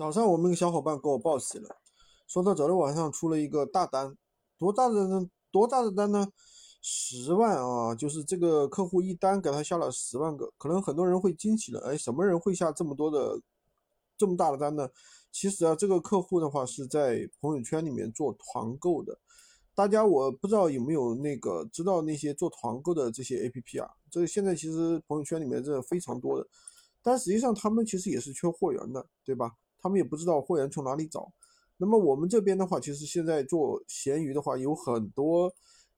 早上我们一个小伙伴给我报喜了，说他昨天晚上出了一个大单，多大的呢？多大的单呢？十万啊！就是这个客户一单给他下了十万个，可能很多人会惊喜了，哎，什么人会下这么多的这么大的单呢？其实啊，这个客户的话是在朋友圈里面做团购的，大家我不知道有没有那个知道那些做团购的这些 A P P 啊？这个现在其实朋友圈里面这非常多的，但实际上他们其实也是缺货源的，对吧？他们也不知道货源从哪里找。那么我们这边的话，其实现在做闲鱼的话，有很多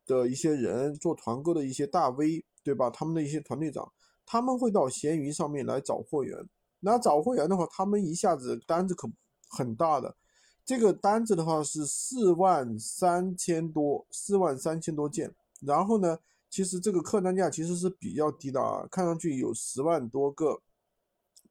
的一些人做团购的一些大 V，对吧？他们的一些团队长，他们会到闲鱼上面来找货源。那找货源的话，他们一下子单子可很大的，这个单子的话是四万三千多，四万三千多件。然后呢，其实这个客单价其实是比较低的啊，看上去有十万多个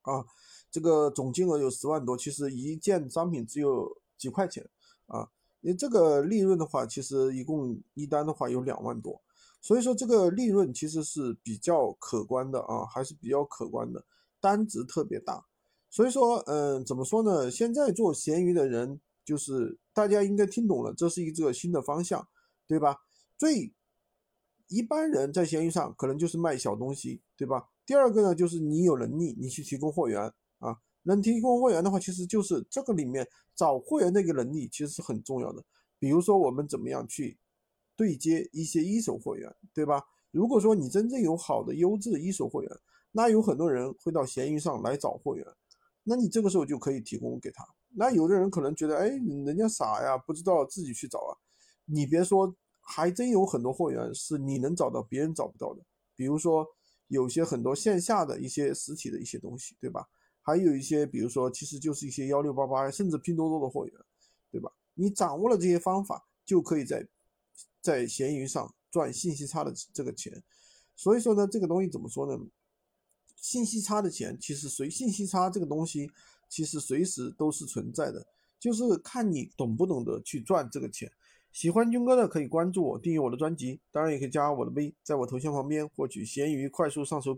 啊。这个总金额有十万多，其实一件商品只有几块钱啊，你这个利润的话，其实一共一单的话有两万多，所以说这个利润其实是比较可观的啊，还是比较可观的，单值特别大，所以说，嗯，怎么说呢？现在做闲鱼的人，就是大家应该听懂了，这是一个新的方向，对吧？最一般人在闲鱼上可能就是卖小东西，对吧？第二个呢，就是你有能力，你去提供货源。能提供货源的话，其实就是这个里面找货源的一个能力，其实是很重要的。比如说，我们怎么样去对接一些一手货源，对吧？如果说你真正有好的优质的一手货源，那有很多人会到闲鱼上来找货源，那你这个时候就可以提供给他。那有的人可能觉得，哎，人家傻呀，不知道自己去找啊。你别说，还真有很多货源是你能找到别人找不到的。比如说，有些很多线下的一些实体的一些东西，对吧？还有一些，比如说，其实就是一些幺六八八，甚至拼多多的货源，对吧？你掌握了这些方法，就可以在在闲鱼上赚信息差的这个钱。所以说呢，这个东西怎么说呢？信息差的钱，其实随信息差这个东西，其实随时都是存在的，就是看你懂不懂得去赚这个钱。喜欢军哥的可以关注我，订阅我的专辑，当然也可以加我的微，在我头像旁边获取闲鱼快速上手。